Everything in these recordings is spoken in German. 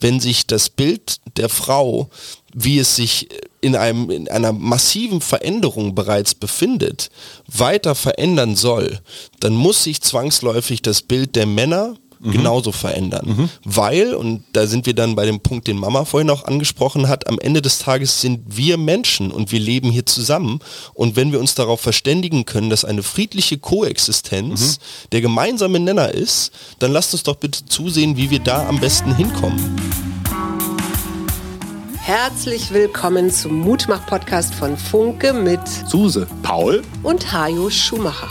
wenn sich das Bild der Frau, wie es sich in, einem, in einer massiven Veränderung bereits befindet, weiter verändern soll, dann muss sich zwangsläufig das Bild der Männer mhm. genauso verändern. Mhm. Weil, und da sind wir dann bei dem Punkt, den Mama vorhin auch angesprochen hat, am Ende des Tages sind wir Menschen und wir leben hier zusammen. Und wenn wir uns darauf verständigen können, dass eine friedliche Koexistenz mhm. der gemeinsame Nenner ist, dann lasst uns doch bitte zusehen, wie wir da am besten hinkommen. Herzlich willkommen zum Mutmach-Podcast von Funke mit Suse, Paul und Hajo Schumacher.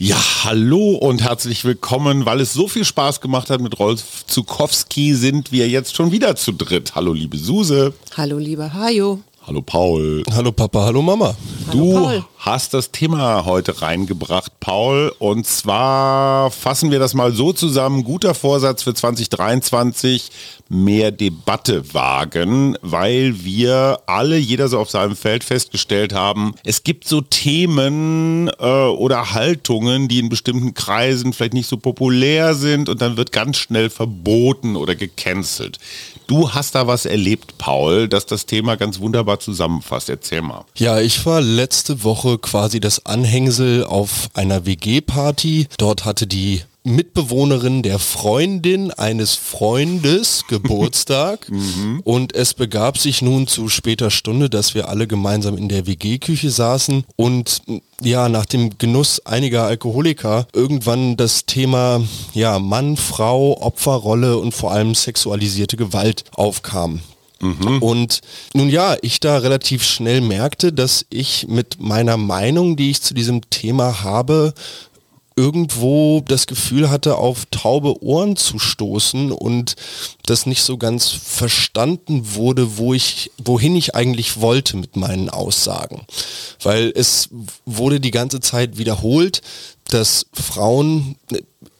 Ja, hallo und herzlich willkommen. Weil es so viel Spaß gemacht hat mit Rolf Zukowski, sind wir jetzt schon wieder zu dritt. Hallo, liebe Suse. Hallo, lieber Hajo. Hallo Paul. Hallo Papa, hallo Mama. Du Paul. hast das Thema heute reingebracht, Paul. Und zwar fassen wir das mal so zusammen. Guter Vorsatz für 2023, mehr Debatte wagen, weil wir alle, jeder so auf seinem Feld festgestellt haben, es gibt so Themen äh, oder Haltungen, die in bestimmten Kreisen vielleicht nicht so populär sind und dann wird ganz schnell verboten oder gecancelt. Du hast da was erlebt, Paul, dass das Thema ganz wunderbar zusammenfasst. Erzähl mal. Ja, ich war letzte Woche quasi das Anhängsel auf einer WG-Party. Dort hatte die Mitbewohnerin der Freundin eines Freundes Geburtstag mhm. und es begab sich nun zu später Stunde, dass wir alle gemeinsam in der WG-Küche saßen und ja, nach dem Genuss einiger Alkoholiker irgendwann das Thema ja, Mann, Frau, Opferrolle und vor allem sexualisierte Gewalt aufkam. Mhm. Und nun ja, ich da relativ schnell merkte, dass ich mit meiner Meinung, die ich zu diesem Thema habe, irgendwo das Gefühl hatte, auf taube Ohren zu stoßen und das nicht so ganz verstanden wurde, wo ich, wohin ich eigentlich wollte mit meinen Aussagen. Weil es wurde die ganze Zeit wiederholt, dass Frauen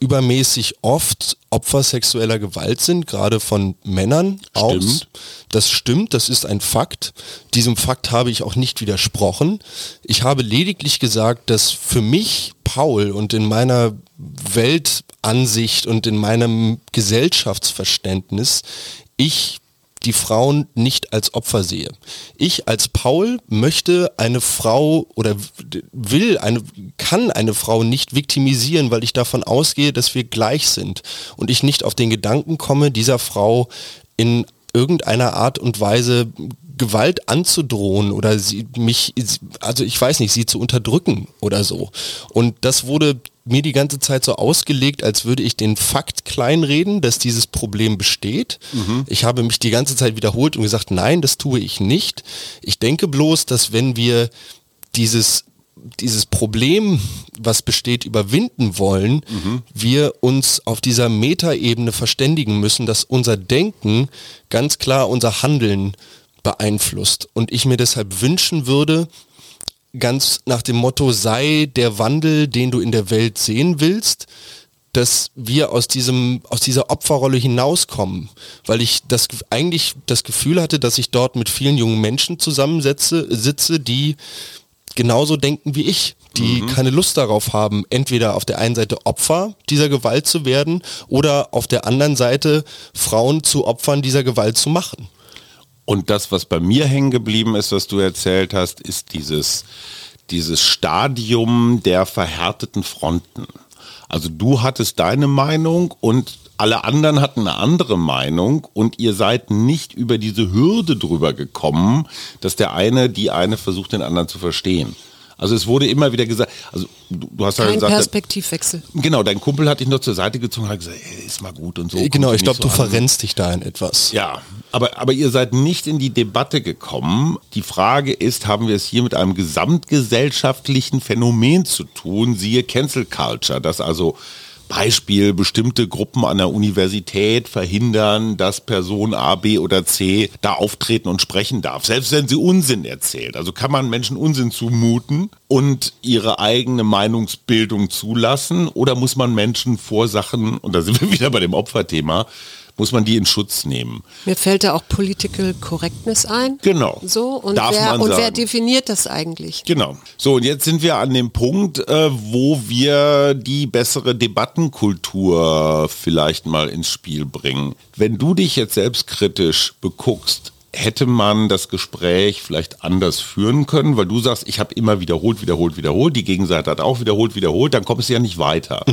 übermäßig oft Opfer sexueller Gewalt sind, gerade von Männern stimmt. aus. Das stimmt, das ist ein Fakt. Diesem Fakt habe ich auch nicht widersprochen. Ich habe lediglich gesagt, dass für mich, Paul, und in meiner Weltansicht und in meinem Gesellschaftsverständnis, ich die Frauen nicht als Opfer sehe. Ich als Paul möchte eine Frau oder will eine, kann eine Frau nicht viktimisieren, weil ich davon ausgehe, dass wir gleich sind und ich nicht auf den Gedanken komme, dieser Frau in irgendeiner Art und Weise Gewalt anzudrohen oder sie mich, also ich weiß nicht, sie zu unterdrücken oder so. Und das wurde mir die ganze Zeit so ausgelegt, als würde ich den Fakt kleinreden, dass dieses Problem besteht. Mhm. Ich habe mich die ganze Zeit wiederholt und gesagt, nein, das tue ich nicht. Ich denke bloß, dass wenn wir dieses dieses Problem, was besteht, überwinden wollen, mhm. wir uns auf dieser Metaebene verständigen müssen, dass unser Denken ganz klar unser Handeln beeinflusst. Und ich mir deshalb wünschen würde, ganz nach dem Motto, sei der Wandel, den du in der Welt sehen willst, dass wir aus diesem, aus dieser Opferrolle hinauskommen, weil ich das eigentlich das Gefühl hatte, dass ich dort mit vielen jungen Menschen zusammensetze, sitze, die genauso denken wie ich, die mhm. keine Lust darauf haben, entweder auf der einen Seite Opfer dieser Gewalt zu werden oder auf der anderen Seite Frauen zu Opfern dieser Gewalt zu machen. Und das, was bei mir hängen geblieben ist, was du erzählt hast, ist dieses, dieses Stadium der verhärteten Fronten. Also du hattest deine Meinung und alle anderen hatten eine andere Meinung und ihr seid nicht über diese Hürde drüber gekommen, dass der eine die eine versucht, den anderen zu verstehen. Also es wurde immer wieder gesagt, also du, du hast halt gesagt, Perspektivwechsel. Genau, dein Kumpel hat dich noch zur Seite gezogen und hat gesagt, ey, ist mal gut und so. Genau, ich glaube, so du an. verrennst dich da in etwas. Ja, aber, aber ihr seid nicht in die Debatte gekommen. Die Frage ist, haben wir es hier mit einem gesamtgesellschaftlichen Phänomen zu tun, siehe Cancel Culture, dass also Beispiel, bestimmte Gruppen an der Universität verhindern, dass Person A, B oder C da auftreten und sprechen darf, selbst wenn sie Unsinn erzählt. Also kann man Menschen Unsinn zumuten und ihre eigene Meinungsbildung zulassen oder muss man Menschen vor Sachen, und da sind wir wieder bei dem Opferthema, muss man die in Schutz nehmen. Mir fällt da auch Political Correctness ein. Genau. So, und, Darf wer, man und wer sagen. definiert das eigentlich? Genau. So, und jetzt sind wir an dem Punkt, äh, wo wir die bessere Debattenkultur vielleicht mal ins Spiel bringen. Wenn du dich jetzt selbstkritisch beguckst, hätte man das Gespräch vielleicht anders führen können, weil du sagst, ich habe immer wiederholt, wiederholt, wiederholt, die Gegenseite hat auch wiederholt, wiederholt, dann kommst du ja nicht weiter.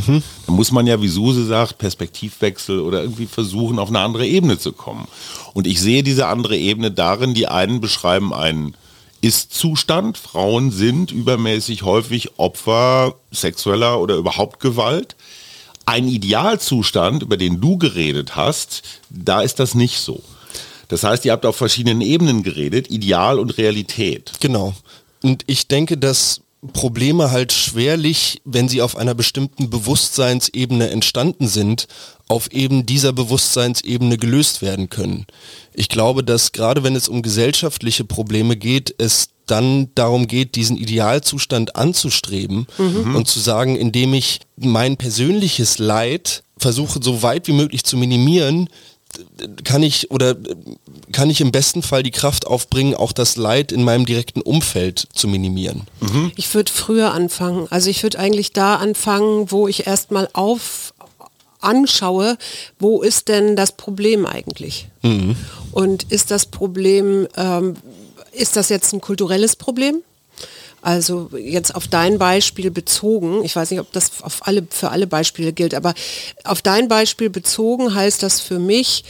Dann muss man ja, wie Suse sagt, Perspektivwechsel oder irgendwie versuchen, auf eine andere Ebene zu kommen. Und ich sehe diese andere Ebene darin, die einen beschreiben einen ist-Zustand. Frauen sind übermäßig häufig Opfer sexueller oder überhaupt Gewalt. Ein Idealzustand, über den du geredet hast, da ist das nicht so. Das heißt, ihr habt auf verschiedenen Ebenen geredet, Ideal und Realität. Genau. Und ich denke, dass Probleme halt schwerlich, wenn sie auf einer bestimmten Bewusstseinsebene entstanden sind, auf eben dieser Bewusstseinsebene gelöst werden können. Ich glaube, dass gerade wenn es um gesellschaftliche Probleme geht, es dann darum geht, diesen Idealzustand anzustreben und zu sagen, indem ich mein persönliches Leid versuche, so weit wie möglich zu minimieren, kann ich oder kann ich im besten Fall die Kraft aufbringen, auch das Leid in meinem direkten Umfeld zu minimieren. Ich würde früher anfangen. Also ich würde eigentlich da anfangen, wo ich erstmal auf anschaue, wo ist denn das Problem eigentlich? Und ist das Problem, ähm, ist das jetzt ein kulturelles Problem? Also jetzt auf dein Beispiel bezogen, ich weiß nicht, ob das auf alle, für alle Beispiele gilt, aber auf dein Beispiel bezogen heißt das für mich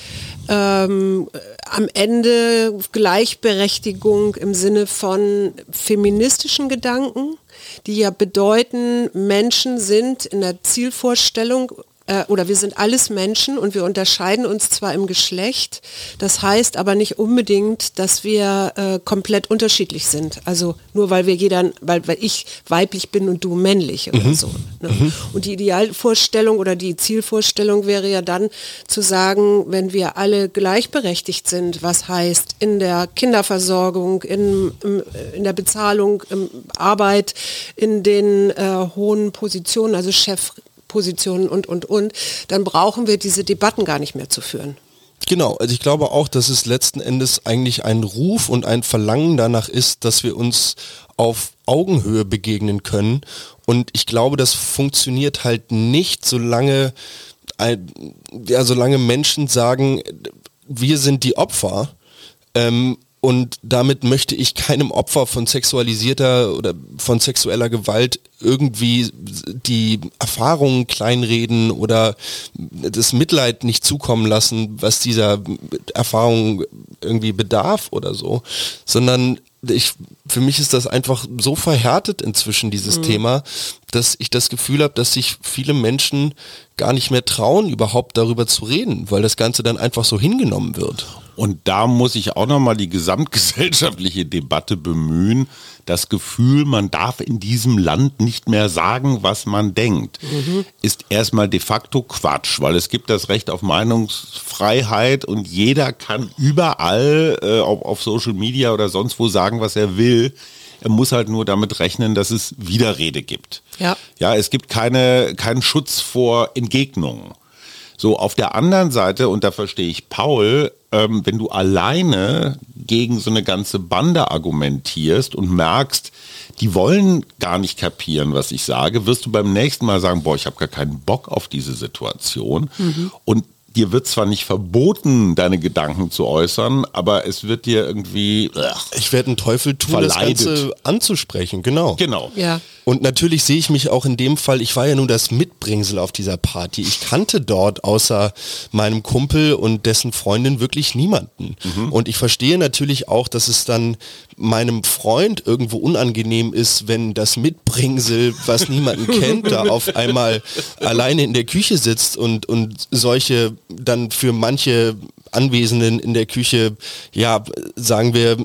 ähm, am Ende Gleichberechtigung im Sinne von feministischen Gedanken, die ja bedeuten, Menschen sind in der Zielvorstellung oder wir sind alles Menschen und wir unterscheiden uns zwar im Geschlecht, das heißt aber nicht unbedingt, dass wir äh, komplett unterschiedlich sind. Also nur weil wir jeder, weil, weil ich weiblich bin und du männlich oder so. Ne? Und die Idealvorstellung oder die Zielvorstellung wäre ja dann zu sagen, wenn wir alle gleichberechtigt sind, was heißt in der Kinderversorgung, in, im, in der Bezahlung, in Arbeit, in den äh, hohen Positionen, also Chef Positionen und, und, und, dann brauchen wir diese Debatten gar nicht mehr zu führen. Genau, also ich glaube auch, dass es letzten Endes eigentlich ein Ruf und ein Verlangen danach ist, dass wir uns auf Augenhöhe begegnen können. Und ich glaube, das funktioniert halt nicht, solange, ja, solange Menschen sagen, wir sind die Opfer. Ähm, und damit möchte ich keinem Opfer von sexualisierter oder von sexueller Gewalt irgendwie die Erfahrungen kleinreden oder das Mitleid nicht zukommen lassen, was dieser Erfahrung irgendwie bedarf oder so, sondern ich, für mich ist das einfach so verhärtet inzwischen, dieses Thema, dass ich das Gefühl habe, dass sich viele Menschen gar nicht mehr trauen, überhaupt darüber zu reden, weil das Ganze dann einfach so hingenommen wird. Und da muss ich auch nochmal die gesamtgesellschaftliche Debatte bemühen. Das Gefühl, man darf in diesem Land nicht mehr sagen, was man denkt, ist erstmal de facto Quatsch, weil es gibt das Recht auf Meinungsfreiheit und jeder kann überall, äh, ob auf Social Media oder sonst wo sagen, was er will. Er muss halt nur damit rechnen, dass es Widerrede gibt. Ja. Ja, es gibt keine, keinen Schutz vor Entgegnungen. So, auf der anderen Seite, und da verstehe ich Paul, ähm, wenn du alleine gegen so eine ganze Bande argumentierst und merkst, die wollen gar nicht kapieren, was ich sage, wirst du beim nächsten Mal sagen, boah, ich habe gar keinen Bock auf diese Situation. Und dir wird zwar nicht verboten, deine Gedanken zu äußern, aber es wird dir irgendwie... ugh, Ich werde einen Teufel tun, Verleidet. das Ganze anzusprechen, genau. Genau. Ja. Und natürlich sehe ich mich auch in dem Fall, ich war ja nun das Mitbringsel auf dieser Party. Ich kannte dort außer meinem Kumpel und dessen Freundin wirklich niemanden. Und ich verstehe natürlich auch, dass es dann meinem Freund irgendwo unangenehm ist, wenn das Mitbringsel, was niemanden kennt, da auf einmal alleine in der Küche sitzt und, und solche dann für manche Anwesenden in der Küche, ja, sagen wir,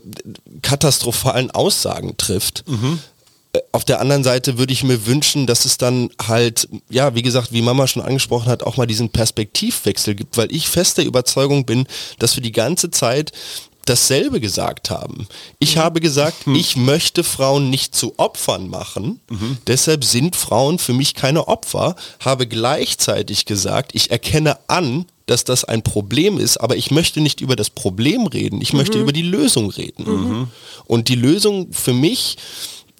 katastrophalen Aussagen trifft. Äh, auf der anderen Seite würde ich mir wünschen, dass es dann halt, ja, wie gesagt, wie Mama schon angesprochen hat, auch mal diesen Perspektivwechsel gibt, weil ich fest der Überzeugung bin, dass wir die ganze Zeit dasselbe gesagt haben. Ich mhm. habe gesagt, mhm. ich möchte Frauen nicht zu Opfern machen, mhm. deshalb sind Frauen für mich keine Opfer, habe gleichzeitig gesagt, ich erkenne an, dass das ein Problem ist, aber ich möchte nicht über das Problem reden, ich möchte mhm. über die Lösung reden. Mhm. Und die Lösung für mich,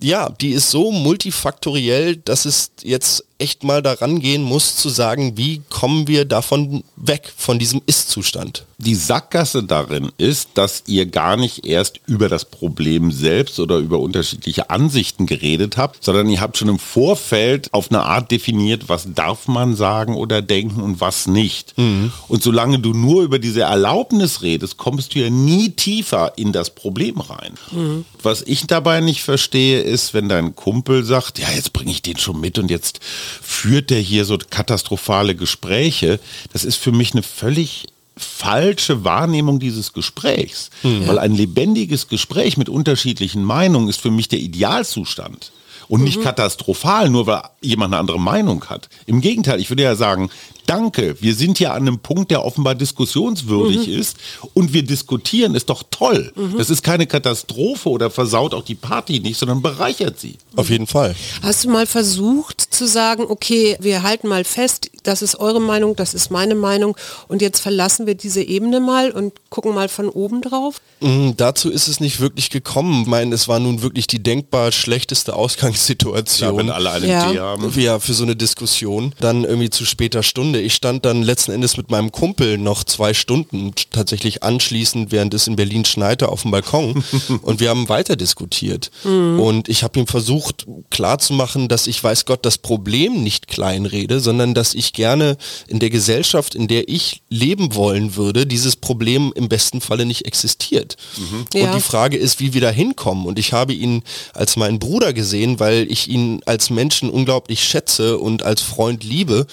ja, die ist so multifaktoriell, dass es jetzt echt mal daran gehen muss zu sagen, wie kommen wir davon weg, von diesem Ist-Zustand. Die Sackgasse darin ist, dass ihr gar nicht erst über das Problem selbst oder über unterschiedliche Ansichten geredet habt, sondern ihr habt schon im Vorfeld auf eine Art definiert, was darf man sagen oder denken und was nicht. Mhm. Und solange du nur über diese Erlaubnis redest, kommst du ja nie tiefer in das Problem rein. Mhm. Was ich dabei nicht verstehe, ist, wenn dein Kumpel sagt, ja, jetzt bringe ich den schon mit und jetzt führt der hier so katastrophale Gespräche. Das ist für mich eine völlig falsche Wahrnehmung dieses Gesprächs. Mhm. Weil ein lebendiges Gespräch mit unterschiedlichen Meinungen ist für mich der Idealzustand und nicht mhm. katastrophal, nur weil jemand eine andere Meinung hat. Im Gegenteil, ich würde ja sagen, danke, wir sind ja an einem Punkt, der offenbar diskussionswürdig mhm. ist und wir diskutieren, ist doch toll. Mhm. Das ist keine Katastrophe oder versaut auch die Party nicht, sondern bereichert sie. Auf jeden Fall. Hast du mal versucht zu sagen, okay, wir halten mal fest, das ist eure Meinung, das ist meine Meinung und jetzt verlassen wir diese Ebene mal und gucken mal von oben drauf? Mhm, dazu ist es nicht wirklich gekommen. Ich meine, es war nun wirklich die denkbar schlechteste Ausgangssituation. Ja, wenn alle einen ja. Tee haben. Ja, für so eine Diskussion. Dann irgendwie zu später Stunde ich stand dann letzten Endes mit meinem Kumpel noch zwei Stunden tatsächlich anschließend, während es in Berlin schneite, auf dem Balkon und wir haben weiter diskutiert. Mhm. Und ich habe ihm versucht klarzumachen, dass ich weiß Gott das Problem nicht kleinrede, sondern dass ich gerne in der Gesellschaft, in der ich leben wollen würde, dieses Problem im besten Falle nicht existiert. Mhm. Ja. Und die Frage ist, wie wir da hinkommen. Und ich habe ihn als meinen Bruder gesehen, weil ich ihn als Menschen unglaublich schätze und als Freund liebe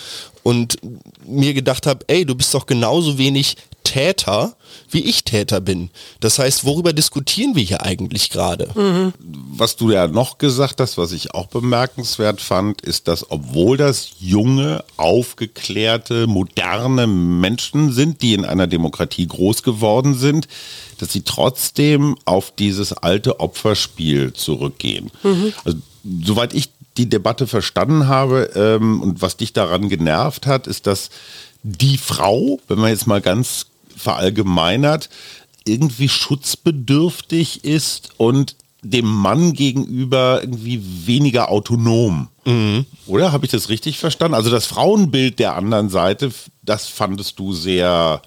und mir gedacht habe, ey, du bist doch genauso wenig Täter, wie ich Täter bin. Das heißt, worüber diskutieren wir hier eigentlich gerade? Mhm. Was du ja noch gesagt hast, was ich auch bemerkenswert fand, ist, dass obwohl das junge, aufgeklärte, moderne Menschen sind, die in einer Demokratie groß geworden sind, dass sie trotzdem auf dieses alte Opferspiel zurückgehen. Mhm. Also, soweit ich die Debatte verstanden habe ähm, und was dich daran genervt hat, ist, dass die Frau, wenn man jetzt mal ganz verallgemeinert, irgendwie schutzbedürftig ist und dem Mann gegenüber irgendwie weniger autonom. Mhm. Oder habe ich das richtig verstanden? Also das Frauenbild der anderen Seite, das fandest du sehr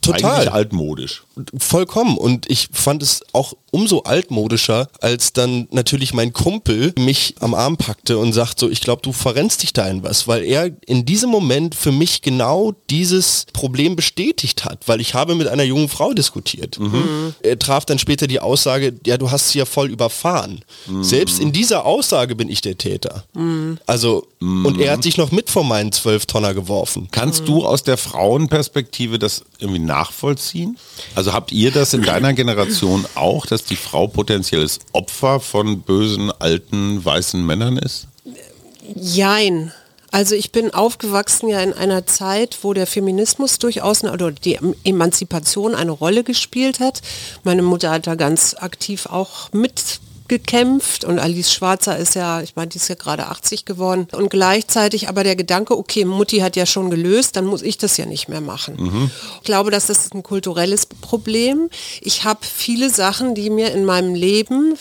Total. Eigentlich altmodisch. Vollkommen. Und ich fand es auch umso altmodischer, als dann natürlich mein Kumpel mich am Arm packte und sagt so, ich glaube, du verrennst dich da in was, weil er in diesem Moment für mich genau dieses Problem bestätigt hat, weil ich habe mit einer jungen Frau diskutiert. Mhm. Er traf dann später die Aussage, ja, du hast sie ja voll überfahren. Mhm. Selbst in dieser Aussage bin ich der Täter. Mhm. Also, und er hat sich noch mit vor meinen zwölf Tonner geworfen. Kannst du aus der Frauenperspektive das irgendwie nachvollziehen? Also habt ihr das in deiner Generation auch, dass die Frau potenzielles Opfer von bösen, alten, weißen Männern ist? Jein. Also ich bin aufgewachsen ja in einer Zeit, wo der Feminismus durchaus oder die Emanzipation eine Rolle gespielt hat. Meine Mutter hat da ganz aktiv auch mit gekämpft und Alice Schwarzer ist ja, ich meine, die ist ja gerade 80 geworden und gleichzeitig aber der Gedanke, okay, Mutti hat ja schon gelöst, dann muss ich das ja nicht mehr machen. Mhm. Ich glaube, dass das ein kulturelles Problem. Ich habe viele Sachen, die mir in meinem Leben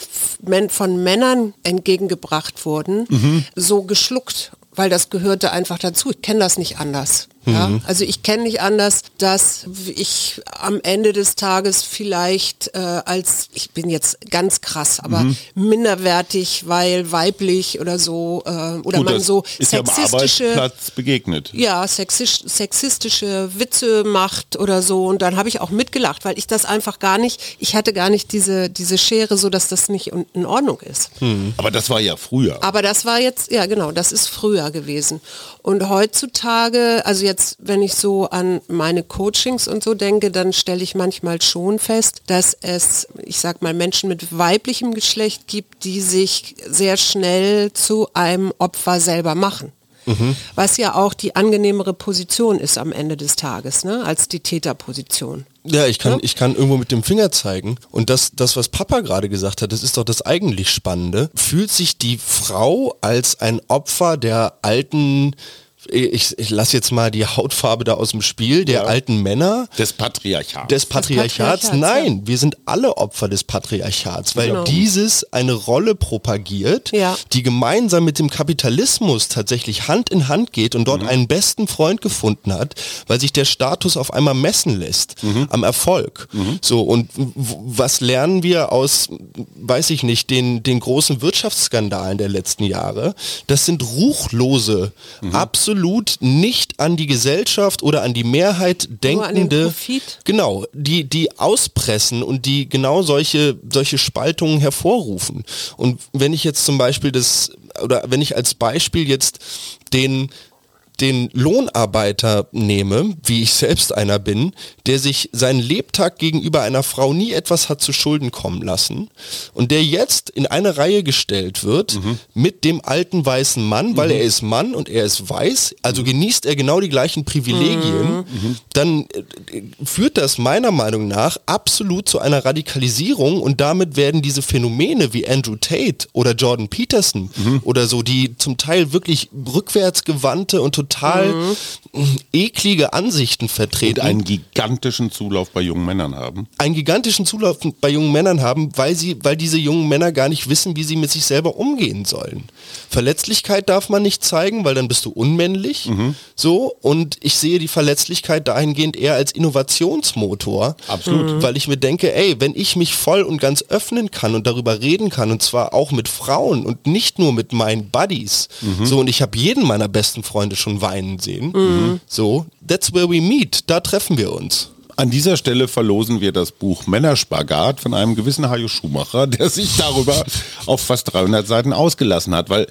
von Männern entgegengebracht wurden, mhm. so geschluckt weil das gehörte einfach dazu. Ich kenne das nicht anders. Ja? Mhm. Also ich kenne nicht anders, dass ich am Ende des Tages vielleicht äh, als, ich bin jetzt ganz krass, aber mhm. minderwertig, weil weiblich oder so, äh, oder Gut, man so sexistische, ja begegnet. Ja, sexisch, sexistische Witze macht oder so. Und dann habe ich auch mitgelacht, weil ich das einfach gar nicht, ich hatte gar nicht diese, diese Schere, so dass das nicht in Ordnung ist. Mhm. Aber das war ja früher. Aber das war jetzt, ja genau, das ist früher gewesen. Und heutzutage, also jetzt jetzt, wenn ich so an meine Coachings und so denke, dann stelle ich manchmal schon fest, dass es, ich sag mal, Menschen mit weiblichem Geschlecht gibt, die sich sehr schnell zu einem Opfer selber machen. Mhm. Was ja auch die angenehmere Position ist am Ende des Tages, ne? als die Täterposition. Ja, ich kann, ja? ich kann irgendwo mit dem Finger zeigen. Und das, das, was Papa gerade gesagt hat, das ist doch das eigentlich Spannende. Fühlt sich die Frau als ein Opfer der alten ich, ich lasse jetzt mal die Hautfarbe da aus dem Spiel, der ja. alten Männer. Des Patriarchats. Des Patriarchats. Patriarchats Nein, ja. wir sind alle Opfer des Patriarchats, weil genau. dieses eine Rolle propagiert, ja. die gemeinsam mit dem Kapitalismus tatsächlich Hand in Hand geht und dort mhm. einen besten Freund gefunden hat, weil sich der Status auf einmal messen lässt mhm. am Erfolg. Mhm. So, und was lernen wir aus, weiß ich nicht, den, den großen Wirtschaftsskandalen der letzten Jahre? Das sind ruchlose, mhm. absolut absolut nicht an die Gesellschaft oder an die Mehrheit denkende, genau, die, die auspressen und die genau solche, solche Spaltungen hervorrufen. Und wenn ich jetzt zum Beispiel das, oder wenn ich als Beispiel jetzt den den Lohnarbeiter nehme, wie ich selbst einer bin, der sich seinen Lebtag gegenüber einer Frau nie etwas hat zu Schulden kommen lassen und der jetzt in eine Reihe gestellt wird mhm. mit dem alten weißen Mann, weil mhm. er ist Mann und er ist weiß, also mhm. genießt er genau die gleichen Privilegien, mhm. dann äh, führt das meiner Meinung nach absolut zu einer Radikalisierung und damit werden diese Phänomene wie Andrew Tate oder Jordan Peterson mhm. oder so, die zum Teil wirklich rückwärtsgewandte und total mhm. eklige Ansichten vertreten. Und einen gigantischen Zulauf bei jungen Männern haben. Einen gigantischen Zulauf bei jungen Männern haben, weil sie, weil diese jungen Männer gar nicht wissen, wie sie mit sich selber umgehen sollen. Verletzlichkeit darf man nicht zeigen, weil dann bist du unmännlich. Mhm. So, und ich sehe die Verletzlichkeit dahingehend eher als Innovationsmotor. Absolut. Mhm. Weil ich mir denke, ey, wenn ich mich voll und ganz öffnen kann und darüber reden kann, und zwar auch mit Frauen und nicht nur mit meinen Buddies, mhm. so, und ich habe jeden meiner besten Freunde schon weinen sehen. Mhm. So, that's where we meet. Da treffen wir uns. An dieser Stelle verlosen wir das Buch Männerspagat von einem gewissen Hajo Schumacher, der sich darüber auf fast 300 Seiten ausgelassen hat, weil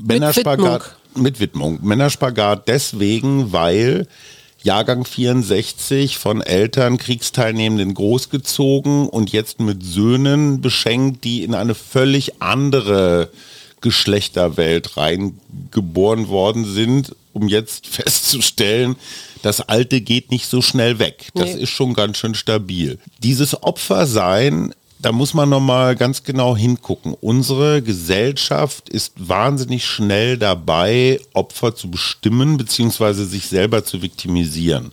Männerspagat mit Widmung. Männerspagat deswegen, weil Jahrgang 64 von Eltern Kriegsteilnehmenden großgezogen und jetzt mit Söhnen beschenkt, die in eine völlig andere Geschlechterwelt reingeboren worden sind, um jetzt festzustellen, das Alte geht nicht so schnell weg. Das nee. ist schon ganz schön stabil. Dieses Opfersein da muss man nochmal ganz genau hingucken. Unsere Gesellschaft ist wahnsinnig schnell dabei, Opfer zu bestimmen bzw. sich selber zu viktimisieren,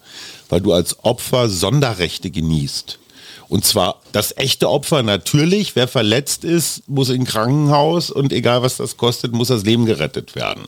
weil du als Opfer Sonderrechte genießt. Und zwar das echte Opfer natürlich, wer verletzt ist, muss in Krankenhaus und egal was das kostet, muss das Leben gerettet werden.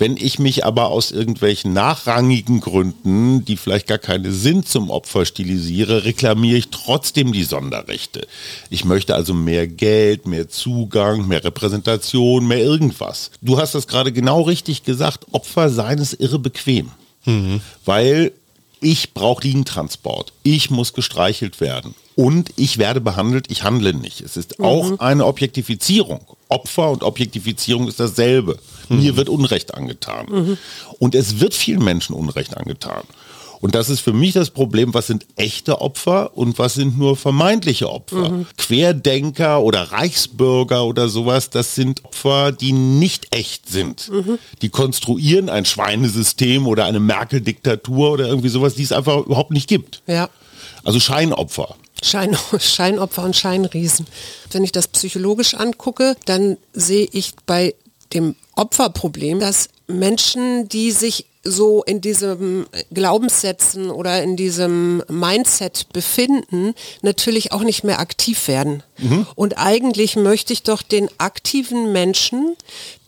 Wenn ich mich aber aus irgendwelchen nachrangigen Gründen, die vielleicht gar keine sind, zum Opfer stilisiere, reklamiere ich trotzdem die Sonderrechte. Ich möchte also mehr Geld, mehr Zugang, mehr Repräsentation, mehr irgendwas. Du hast das gerade genau richtig gesagt. Opfer sein ist irre bequem. Mhm. Weil ich brauche Liegentransport. Ich muss gestreichelt werden. Und ich werde behandelt, ich handle nicht. Es ist mhm. auch eine Objektifizierung. Opfer und Objektifizierung ist dasselbe. Mhm. Mir wird Unrecht angetan. Mhm. Und es wird vielen Menschen Unrecht angetan. Und das ist für mich das Problem, was sind echte Opfer und was sind nur vermeintliche Opfer. Mhm. Querdenker oder Reichsbürger oder sowas, das sind Opfer, die nicht echt sind. Mhm. Die konstruieren ein Schweinesystem oder eine Merkel-Diktatur oder irgendwie sowas, die es einfach überhaupt nicht gibt. Ja. Also Scheinopfer. Schein, Scheinopfer und Scheinriesen. Wenn ich das psychologisch angucke, dann sehe ich bei dem Opferproblem, dass Menschen, die sich so in diesem Glaubenssätzen oder in diesem Mindset befinden, natürlich auch nicht mehr aktiv werden. Mhm. Und eigentlich möchte ich doch den aktiven Menschen,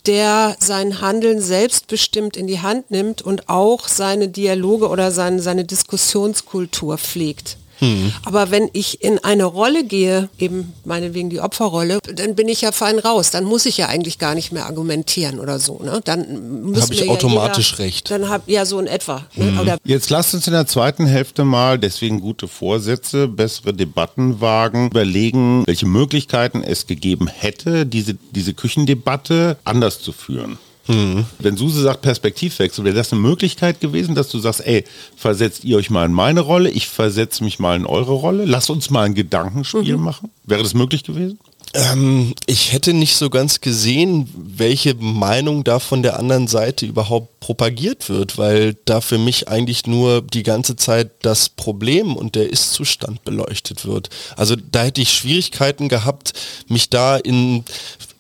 der sein Handeln selbstbestimmt in die Hand nimmt und auch seine Dialoge oder seine, seine Diskussionskultur pflegt. Mhm. Aber wenn ich in eine Rolle gehe, eben meinetwegen die Opferrolle, dann bin ich ja fein raus. Dann muss ich ja eigentlich gar nicht mehr argumentieren oder so. Ne? Dann habe ich automatisch jeder, recht. Dann habe ja so in etwa. Ne? Mhm. Ne? Jetzt lasst uns in der zweiten Hälfte mal, deswegen gute Vorsätze, bessere Debatten wagen, überlegen, welche Möglichkeiten es gegeben hätte, diese, diese Küchendebatte anders zu führen. Mhm. Wenn Suse sagt Perspektivwechsel, wäre das eine Möglichkeit gewesen, dass du sagst, ey, versetzt ihr euch mal in meine Rolle, ich versetze mich mal in eure Rolle, lasst uns mal ein Gedankenspiel mhm. machen? Wäre das möglich gewesen? Ähm, ich hätte nicht so ganz gesehen, welche Meinung da von der anderen Seite überhaupt propagiert wird, weil da für mich eigentlich nur die ganze Zeit das Problem und der Ist-Zustand beleuchtet wird. Also da hätte ich Schwierigkeiten gehabt, mich da in,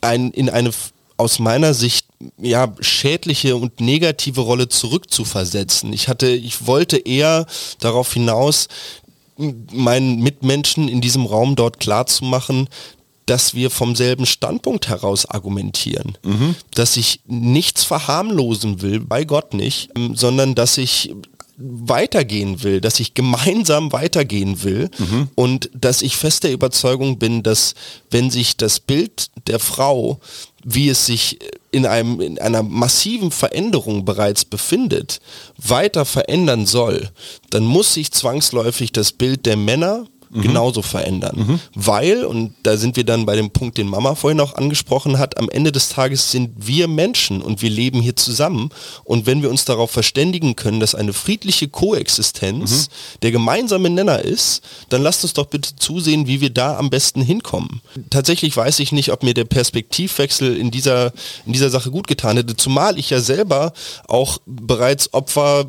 ein, in eine aus meiner Sicht ja schädliche und negative Rolle zurückzuversetzen. Ich hatte, ich wollte eher darauf hinaus, meinen Mitmenschen in diesem Raum dort klarzumachen, dass wir vom selben Standpunkt heraus argumentieren. Mhm. Dass ich nichts verharmlosen will, bei Gott nicht, ähm, sondern dass ich weitergehen will, dass ich gemeinsam weitergehen will mhm. und dass ich fest der Überzeugung bin, dass wenn sich das Bild der Frau, wie es sich in, einem, in einer massiven Veränderung bereits befindet, weiter verändern soll, dann muss sich zwangsläufig das Bild der Männer mhm. genauso verändern. Mhm. Weil, und da sind wir dann bei dem Punkt, den Mama vorhin auch angesprochen hat, am Ende des Tages sind wir Menschen und wir leben hier zusammen. Und wenn wir uns darauf verständigen können, dass eine friedliche Koexistenz mhm. der gemeinsame Nenner ist, dann lasst uns doch bitte zusehen, wie wir da am besten hinkommen. Tatsächlich weiß ich nicht, ob mir der Perspektivwechsel in dieser, in dieser Sache gut getan hätte, zumal ich ja selber auch bereits Opfer,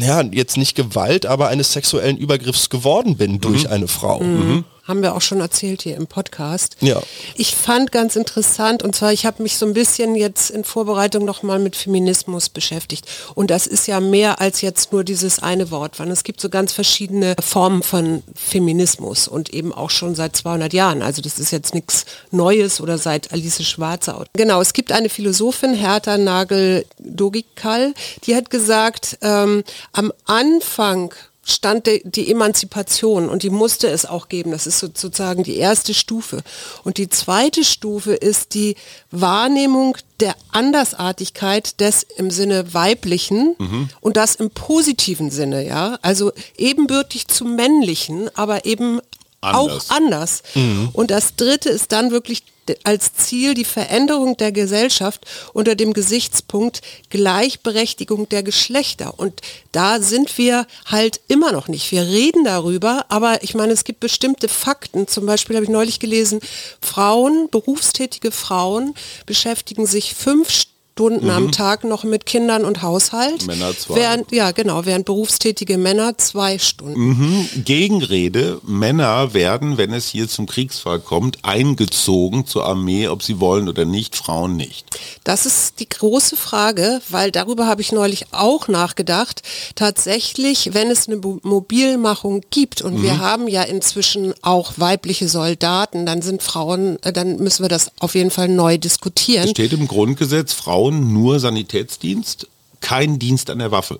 ja, jetzt nicht Gewalt, aber eines sexuellen Übergriffs geworden bin durch mhm. eine Frau. Frau. Mhm. Haben wir auch schon erzählt hier im Podcast. Ja. Ich fand ganz interessant, und zwar, ich habe mich so ein bisschen jetzt in Vorbereitung nochmal mit Feminismus beschäftigt. Und das ist ja mehr als jetzt nur dieses eine Wort, weil es gibt so ganz verschiedene Formen von Feminismus und eben auch schon seit 200 Jahren. Also das ist jetzt nichts Neues oder seit Alice Schwarzer. Genau, es gibt eine Philosophin, Hertha Nagel-Dogikal, die hat gesagt, ähm, am Anfang stand die Emanzipation und die musste es auch geben. Das ist sozusagen die erste Stufe. Und die zweite Stufe ist die Wahrnehmung der Andersartigkeit des im Sinne weiblichen mhm. und das im positiven Sinne, ja. Also ebenbürtig zum männlichen, aber eben anders. auch anders. Mhm. Und das dritte ist dann wirklich als Ziel die Veränderung der Gesellschaft unter dem Gesichtspunkt Gleichberechtigung der Geschlechter. Und da sind wir halt immer noch nicht. Wir reden darüber, aber ich meine, es gibt bestimmte Fakten. Zum Beispiel habe ich neulich gelesen, Frauen, berufstätige Frauen beschäftigen sich fünf Stunden Stunden mhm. am Tag noch mit Kindern und Haushalt. Männer zwei. Während, ja, genau, während berufstätige Männer zwei Stunden. Mhm. Gegenrede, Männer werden, wenn es hier zum Kriegsfall kommt, eingezogen zur Armee, ob sie wollen oder nicht, Frauen nicht. Das ist die große Frage, weil darüber habe ich neulich auch nachgedacht. Tatsächlich, wenn es eine Mobilmachung gibt und mhm. wir haben ja inzwischen auch weibliche Soldaten, dann sind Frauen, äh, dann müssen wir das auf jeden Fall neu diskutieren. Es steht im Grundgesetz, Frauen Frauen nur Sanitätsdienst, kein Dienst an der Waffe.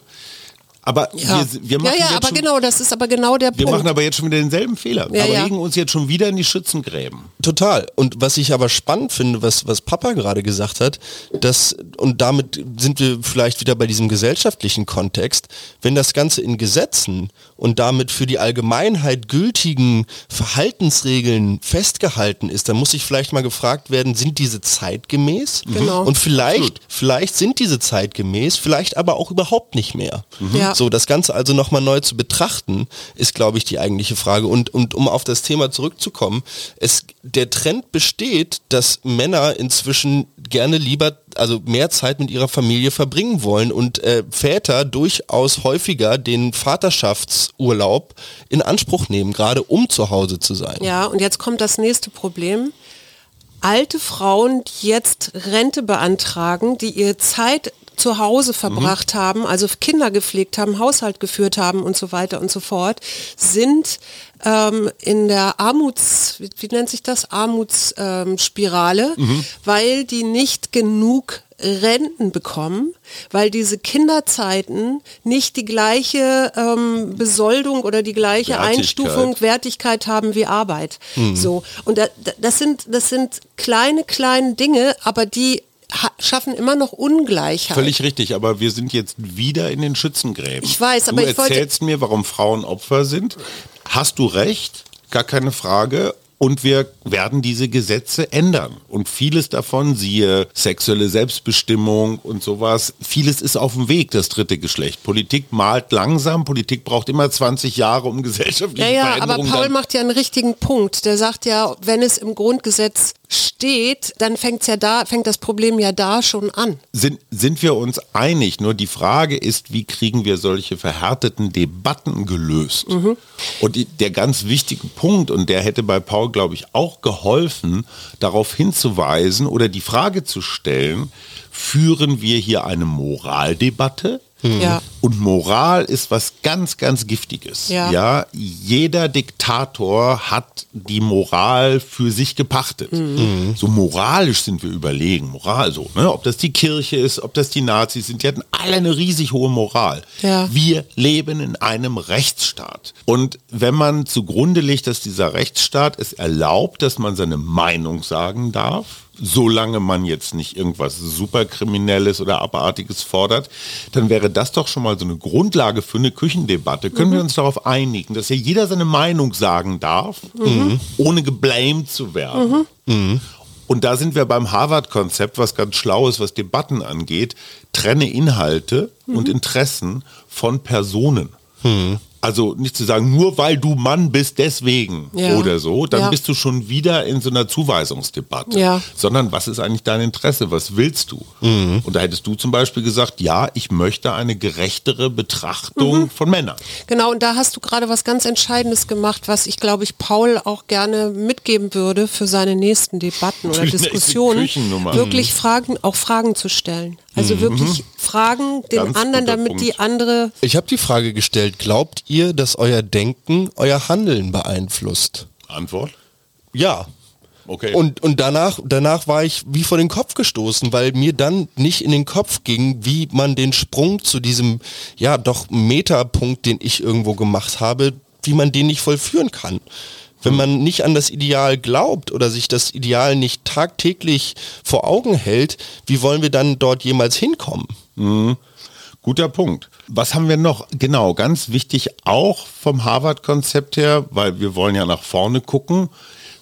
Aber ja. wir, wir machen ja, ja, aber schon, genau, das ist aber genau der wir Punkt. Wir machen aber jetzt schon wieder denselben Fehler. Ja, aber ja. legen uns jetzt schon wieder in die Schützengräben. Total. Und was ich aber spannend finde, was, was Papa gerade gesagt hat, dass, und damit sind wir vielleicht wieder bei diesem gesellschaftlichen Kontext, wenn das Ganze in Gesetzen und damit für die Allgemeinheit gültigen Verhaltensregeln festgehalten ist, dann muss ich vielleicht mal gefragt werden, sind diese zeitgemäß? Genau. Und vielleicht, vielleicht sind diese zeitgemäß, vielleicht aber auch überhaupt nicht mehr. Mhm. Ja. So, das Ganze also nochmal neu zu betrachten, ist, glaube ich, die eigentliche Frage. Und, und um auf das Thema zurückzukommen, es, der Trend besteht, dass Männer inzwischen gerne lieber, also mehr Zeit mit ihrer Familie verbringen wollen und äh, Väter durchaus häufiger den Vaterschaftsurlaub in Anspruch nehmen, gerade um zu Hause zu sein. Ja, und jetzt kommt das nächste Problem alte Frauen, die jetzt Rente beantragen, die ihre Zeit zu Hause verbracht mhm. haben, also Kinder gepflegt haben, Haushalt geführt haben und so weiter und so fort, sind ähm, in der Armuts, wie, wie, nennt sich das, Armutsspirale, ähm, mhm. weil die nicht genug Renten bekommen, weil diese Kinderzeiten nicht die gleiche ähm, Besoldung oder die gleiche Wertigkeit. Einstufung, Wertigkeit haben wie Arbeit. Mhm. So und da, das sind das sind kleine kleine Dinge, aber die schaffen immer noch Ungleichheit. Völlig richtig, aber wir sind jetzt wieder in den Schützengräben. Ich weiß, aber du ich erzählst mir, warum Frauen Opfer sind. Hast du recht? Gar keine Frage. Und wir werden diese Gesetze ändern. Und vieles davon, siehe sexuelle Selbstbestimmung und sowas, vieles ist auf dem Weg, das dritte Geschlecht. Politik malt langsam, Politik braucht immer 20 Jahre, um gesellschaftliche Ja, ja, aber Paul macht ja einen richtigen Punkt. Der sagt ja, wenn es im Grundgesetz steht, dann fängt's ja da, fängt das Problem ja da schon an. sind, sind wir uns einig. Nur die Frage ist, wie kriegen wir solche verhärteten Debatten gelöst? Und die, der ganz wichtige Punkt, und der hätte bei Paul, glaube ich, auch geholfen, darauf hinzuweisen oder die Frage zu stellen, führen wir hier eine Moraldebatte? Ja. Und Moral ist was ganz, ganz Giftiges. Ja. jeder Diktator hat die Moral für sich gepachtet. Mhm. So moralisch sind wir überlegen. Moral so, ne? Ob das die Kirche ist, ob das die Nazis sind, die hatten alle eine riesig hohe Moral. Ja. Wir leben in einem Rechtsstaat. Und wenn man zugrunde legt, dass dieser Rechtsstaat es erlaubt, dass man seine Meinung sagen darf, solange man jetzt nicht irgendwas superkriminelles oder abartiges fordert, dann wäre das doch schon mal so eine Grundlage für eine Küchendebatte. Können wir uns darauf einigen, dass ja jeder seine Meinung sagen darf, ohne geblamed zu werden? Und da sind wir beim Harvard-Konzept, was ganz schlau ist, was Debatten angeht. Trenne Inhalte und Interessen von Personen. Also nicht zu sagen, nur weil du Mann bist, deswegen Ja. oder so, dann Ja. bist du schon wieder in so einer Zuweisungsdebatte. Ja. Sondern was ist eigentlich dein Interesse? Was willst du? Und da hättest du zum Beispiel gesagt, ja, ich möchte eine gerechtere Betrachtung Mhm. von Männern. Genau, und da hast du gerade was ganz Entscheidendes gemacht, was ich glaube ich Paul auch gerne mitgeben würde für seine nächsten Debatten oder Diskussionen. Küchennummer. Wirklich Fragen, auch Fragen zu stellen. Also wirklich Fragen den Ganz anderen, damit Punkt. die andere Ich habe die Frage gestellt, glaubt ihr, dass euer Denken euer Handeln beeinflusst? Antwort? Ja. Okay. Und, und danach, danach war ich wie vor den Kopf gestoßen, weil mir dann nicht in den Kopf ging, wie man den Sprung zu diesem, ja, doch Metapunkt, den ich irgendwo gemacht habe, wie man den nicht vollführen kann. Wenn man nicht an das Ideal glaubt oder sich das Ideal nicht tagtäglich vor Augen hält, wie wollen wir dann dort jemals hinkommen? Guter Punkt. Was haben wir noch? Genau, ganz wichtig auch vom Harvard-Konzept her, weil wir wollen ja nach vorne gucken,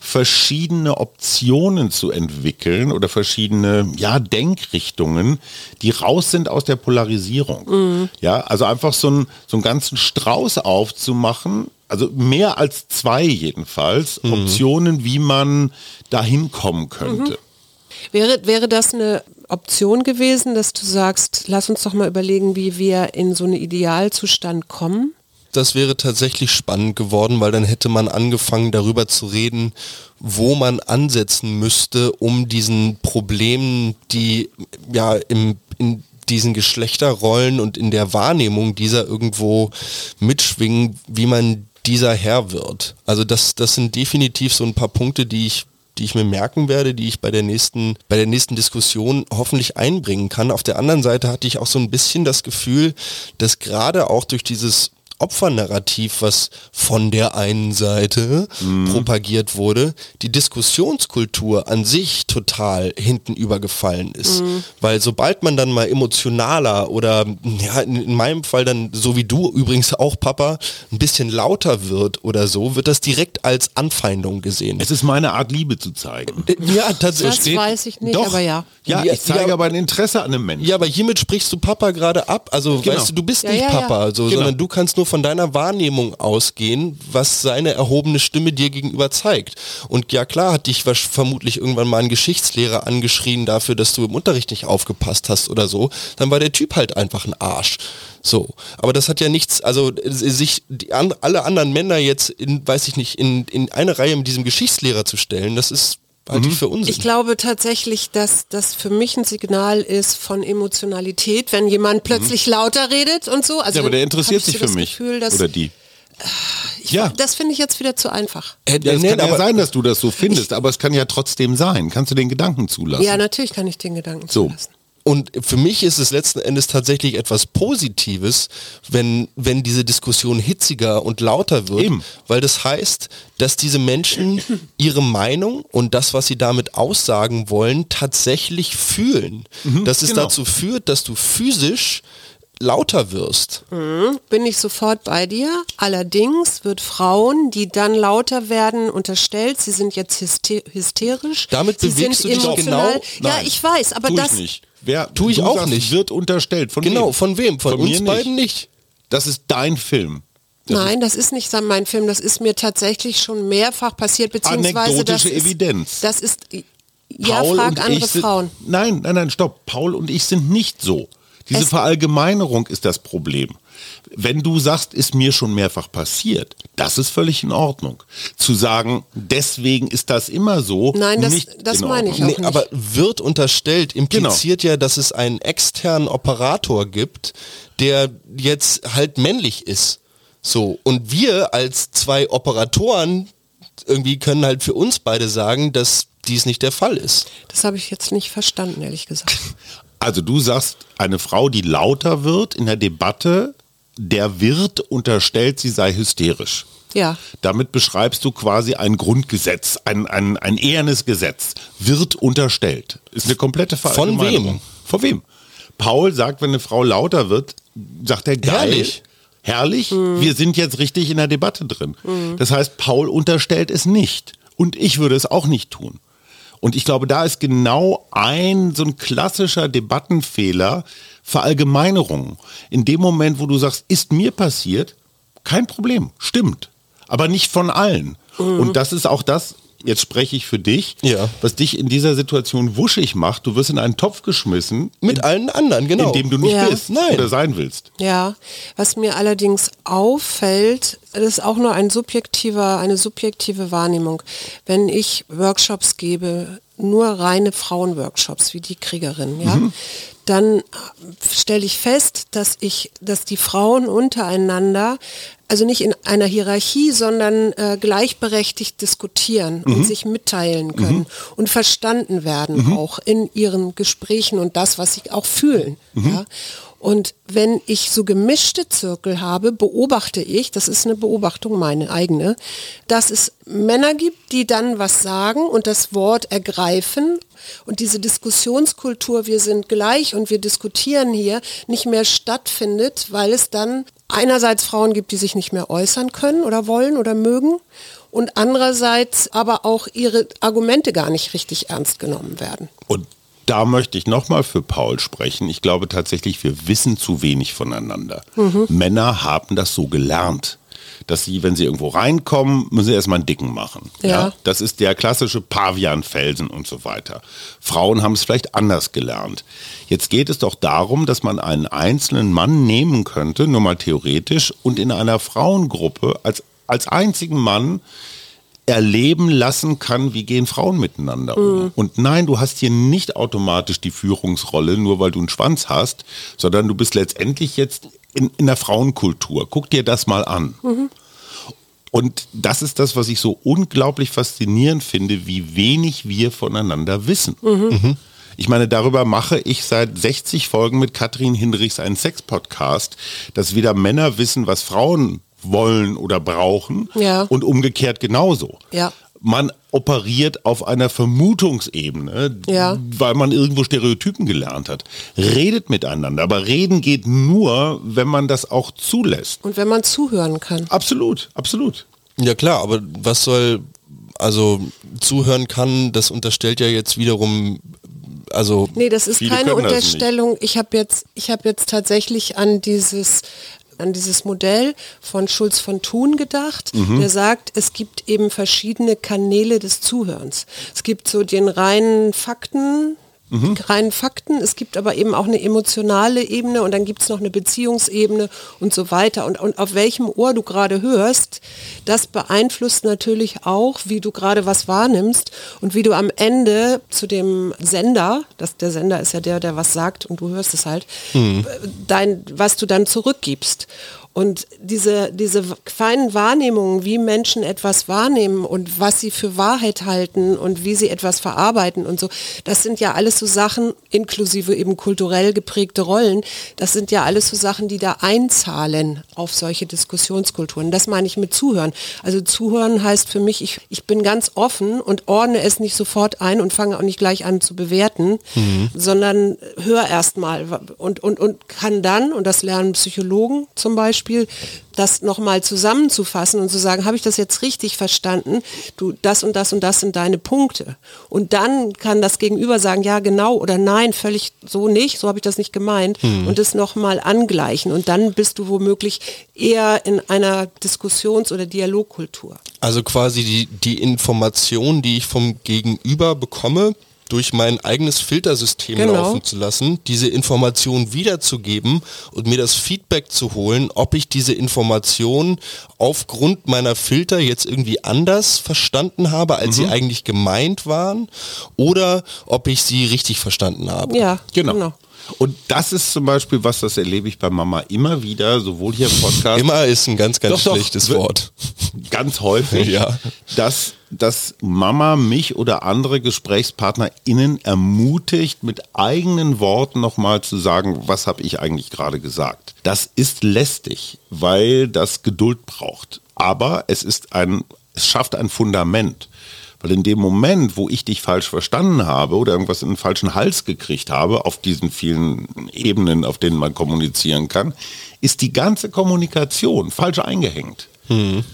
verschiedene Optionen zu entwickeln oder verschiedene ja, Denkrichtungen, die raus sind aus der Polarisierung. Ja, also einfach so, ein, so einen ganzen Strauß aufzumachen, also mehr als zwei jedenfalls, Optionen, wie man dahin kommen könnte. Wäre, wäre das eine Option gewesen, dass du sagst, lass uns doch mal überlegen, wie wir in so einen Idealzustand kommen? Das wäre tatsächlich spannend geworden, weil dann hätte man angefangen darüber zu reden, wo man ansetzen müsste, um diesen Problemen, die ja im, in diesen Geschlechterrollen und in der Wahrnehmung dieser irgendwo mitschwingen, wie man dieser Herr wird. Also das, das sind definitiv so ein paar Punkte, die ich die ich mir merken werde, die ich bei der nächsten, bei der nächsten Diskussion hoffentlich einbringen kann. Auf der anderen Seite hatte ich auch so ein bisschen das Gefühl, dass gerade auch durch dieses Opfernarrativ, was von der einen Seite propagiert wurde, die Diskussionskultur an sich total hinten übergefallen ist. Weil sobald man dann mal emotionaler oder ja, in, in meinem Fall dann, so wie du übrigens auch, Papa, ein bisschen lauter wird oder so, wird das direkt als Anfeindung gesehen. Es ist meine Art, Liebe zu zeigen. Ja, tatsächlich. Das weiß ich nicht, Doch. aber ja. Ja, Ja, ich zeige ja. aber ein Interesse an einem Menschen. Ja, aber hiermit sprichst du Papa gerade ab. Also Genau. weißt du, du bist Ja, nicht ja. Papa, so, Genau. sondern du kannst nur von deiner Wahrnehmung ausgehen, was seine erhobene Stimme dir gegenüber zeigt. Und ja klar hat dich vermutlich irgendwann mal ein Geschichtslehrer angeschrien dafür, dass du im Unterricht nicht aufgepasst hast oder so. Dann war der Typ halt einfach ein Arsch. So, aber das hat ja nichts, also äh, sich die, an, alle anderen Männer jetzt in, weiß ich nicht, in, in eine Reihe mit diesem Geschichtslehrer zu stellen, das ist halte ich für Unsinn. Ich glaube tatsächlich, dass das für mich ein Signal ist von Emotionalität, wenn jemand plötzlich lauter redet und so. Also Mhm. Ja, aber der interessiert ich so sich für das mich. Gefühl, dass, Oder die. ich, Ja. Das finde ich jetzt wieder zu einfach. Äh, Ja, es nee, kann ja sein, dass du das so findest, aber es kann ja trotzdem sein. Kannst du den Gedanken zulassen? Ja, natürlich kann ich den Gedanken So. zulassen. Und für mich ist es letzten Endes tatsächlich etwas Positives, wenn, wenn diese Diskussion hitziger und lauter wird, Eben. weil das heißt, dass diese Menschen ihre Meinung und das, was sie damit aussagen wollen, tatsächlich fühlen. dass es genau. dazu führt, dass du physisch lauter wirst. Mhm, bin ich sofort bei dir. Allerdings wird Frauen, die dann lauter werden, unterstellt, sie sind jetzt hyster hysterisch. Damit sie bewegst sind du dich emotional. genau- Ja, Nein, ich weiß, aber tu das ich nicht. Wer, Tu ich auch sagst, nicht. Wird unterstellt. Von Genau, wem? von wem? Von, uns mir beiden nicht. Das ist dein Film. Das Nein, das ist nicht mein Film. Das ist mir tatsächlich schon mehrfach passiert, beziehungsweise das Anekdotische ist, Evidenz. Das ist ja Paul frag andere sind, Frauen. Nein, nein, nein, stopp. Paul und ich sind nicht so. Diese Es- Verallgemeinerung ist das Problem. Wenn du sagst, ist mir schon mehrfach passiert, das ist völlig in Ordnung. Zu sagen, deswegen ist das immer so, Nein, das- nicht das in meine Ordnung. ich auch Nee, nicht. aber wird unterstellt, impliziert Genau. ja, dass es einen externen Operator gibt, der jetzt halt männlich ist. So. Und wir als zwei Operatoren irgendwie können halt für uns beide sagen, dass dies nicht der Fall ist. Das habe ich jetzt nicht verstanden, ehrlich gesagt. Also du sagst, eine Frau, die lauter wird in der Debatte, der wird unterstellt, sie sei hysterisch. Ja. Damit beschreibst du quasi ein Grundgesetz, ein, ein, ein ehernes Gesetz. Wird unterstellt. Ist eine komplette Von Verallgemeinerung. wem? Von wem? Paul sagt, wenn eine Frau lauter wird, sagt er geil. Herrlich. Herrlich, Mhm. wir sind jetzt richtig in der Debatte drin. Das heißt, Paul unterstellt es nicht. Und ich würde es auch nicht tun. Und ich glaube, da ist genau ein so ein klassischer Debattenfehler, Verallgemeinerung. In dem Moment, wo du sagst, ist mir passiert, kein Problem, stimmt. Aber nicht von allen. Und das ist auch das, jetzt spreche ich für dich, Ja. was dich in dieser Situation wuschig macht. Du wirst in einen Topf geschmissen, Mit allen anderen, genau. in dem du nicht Ja. bist Nein. oder sein willst. Ja, was mir allerdings auffällt, das ist auch nur ein subjektiver, eine subjektive Wahrnehmung. Wenn ich Workshops gebe, nur reine Frauenworkshops wie die Kriegerin, ja, dann stelle ich fest, dass ich, dass die Frauen untereinander, also nicht in einer Hierarchie, sondern äh, gleichberechtigt diskutieren und sich mitteilen können und verstanden werden auch in ihren Gesprächen und das, was sie auch fühlen. Ja. Und wenn ich so gemischte Zirkel habe, beobachte ich, das ist eine Beobachtung, meine eigene, dass es Männer gibt, die dann was sagen und das Wort ergreifen und diese Diskussionskultur, wir sind gleich und wir diskutieren hier, nicht mehr stattfindet, weil es dann einerseits Frauen gibt, die sich nicht mehr äußern können oder wollen oder mögen und andererseits aber auch ihre Argumente gar nicht richtig ernst genommen werden. Und da möchte ich nochmal für Paul sprechen. Ich glaube tatsächlich, wir wissen zu wenig voneinander. Männer haben das so gelernt, dass sie, wenn sie irgendwo reinkommen, müssen sie erstmal einen Dicken machen. Ja. Das ist der klassische Pavianfelsen und so weiter. Frauen haben es vielleicht anders gelernt. Jetzt geht es doch darum, dass man einen einzelnen Mann nehmen könnte, nur mal theoretisch, und in einer Frauengruppe als, als einzigen Mann erleben lassen kann, wie gehen Frauen miteinander um. Und nein, du hast hier nicht automatisch die Führungsrolle, nur weil du einen Schwanz hast, sondern du bist letztendlich jetzt in, in der Frauenkultur. Guck dir das mal an. Und das ist das, was ich so unglaublich faszinierend finde, wie wenig wir voneinander wissen. Ich meine, darüber mache ich seit 60 Folgen mit Katrin Hinrichs einen Sex-Podcast, dass weder Männer wissen, was Frauen wollen oder brauchen Ja. und umgekehrt genauso. Ja. Man operiert auf einer Vermutungsebene, Ja. weil man irgendwo Stereotypen gelernt hat. Redet miteinander, aber reden geht nur, wenn man das auch zulässt. Und wenn man zuhören kann. Absolut, absolut. Ja klar, aber was soll, also zuhören kann, das unterstellt ja jetzt wiederum, also Nee, das ist keine. Unterstellung. Ich habe jetzt, ich habe jetzt tatsächlich an dieses an dieses Modell von Schulz von Thun gedacht, Mhm. der sagt, es gibt eben verschiedene Kanäle des Zuhörens. Es gibt so den reinen Fakten, Mhm. reinen Fakten, es gibt aber eben auch eine emotionale Ebene und dann gibt es noch eine Beziehungsebene und so weiter. Und, und auf welchem Ohr du gerade hörst, das beeinflusst natürlich auch, wie du gerade was wahrnimmst und wie du am Ende zu dem Sender, das, der Sender ist ja der, der was sagt und du hörst es halt, dein, was du dann zurückgibst. Und diese, diese feinen Wahrnehmungen, wie Menschen etwas wahrnehmen und was sie für Wahrheit halten und wie sie etwas verarbeiten und so, das sind ja alles so Sachen, inklusive eben kulturell geprägte Rollen, das sind ja alles so Sachen, die da einzahlen auf solche Diskussionskulturen. Das meine ich mit Zuhören. Also Zuhören heißt für mich, ich, ich bin ganz offen und ordne es nicht sofort ein und fange auch nicht gleich an zu bewerten, mhm. sondern hör erst mal und, und, und kann dann, und das lernen Psychologen zum Beispiel, das nochmal zusammenzufassen und zu sagen, habe ich das jetzt richtig verstanden? Du, das und das und das sind deine Punkte. Und dann kann das Gegenüber sagen, ja genau oder nein, völlig so nicht, so habe ich das nicht gemeint hm. und das nochmal angleichen. Und dann bist du womöglich eher in einer Diskussions- oder Dialogkultur. Also quasi die, die Information, die ich vom Gegenüber bekomme, durch mein eigenes Filtersystem genau. laufen zu lassen, diese Information wiederzugeben und mir das Feedback zu holen, ob ich diese Information aufgrund meiner Filter jetzt irgendwie anders verstanden habe, als mhm. sie eigentlich gemeint waren, oder ob ich sie richtig verstanden habe. Ja, genau. genau. Und das ist zum Beispiel was, das erlebe ich bei Mama immer wieder, sowohl hier im Podcast. Immer ist ein ganz, ganz doch, schlechtes doch, Wort. Ganz häufig, ja. dass, dass Mama mich oder andere GesprächspartnerInnen ermutigt, mit eigenen Worten nochmal zu sagen, was habe ich eigentlich gerade gesagt. Das ist lästig, weil das Geduld braucht. Aber es ist ein, es schafft ein Fundament. Weil in dem Moment, wo ich dich falsch verstanden habe oder irgendwas in den falschen Hals gekriegt habe, auf diesen vielen Ebenen, auf denen man kommunizieren kann, ist die ganze Kommunikation falsch eingehängt. Mhm.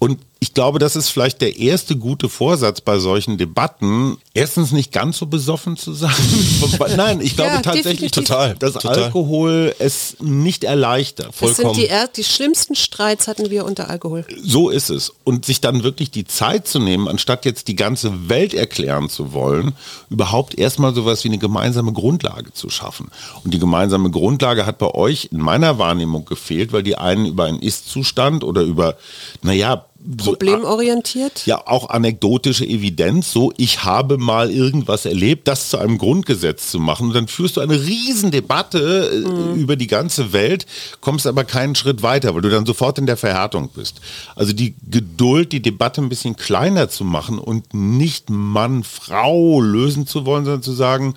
Und ich glaube, das ist vielleicht der erste gute Vorsatz bei solchen Debatten, erstens nicht ganz so besoffen zu sein. Nein, ich glaube ja, tatsächlich total, dass total. Alkohol es nicht erleichtert. Vollkommen. Das sind die, die schlimmsten Streits hatten wir unter Alkohol. So ist es. Und sich dann wirklich die Zeit zu nehmen, anstatt jetzt die ganze Welt erklären zu wollen, überhaupt erstmal sowas wie eine gemeinsame Grundlage zu schaffen. Und die gemeinsame Grundlage hat bei euch in meiner Wahrnehmung gefehlt, weil die einen über einen Ist-Zustand oder über, naja, Problemorientiert? ja, auch anekdotische Evidenz, so ich habe mal irgendwas erlebt, das zu einem Grundgesetz zu machen. Und dann führst du eine Riesendebatte mhm. über die ganze Welt, kommst aber keinen Schritt weiter, weil du dann sofort in der Verhärtung bist. Also die Geduld, die Debatte ein bisschen kleiner zu machen und nicht Mann, Frau lösen zu wollen, sondern zu sagen,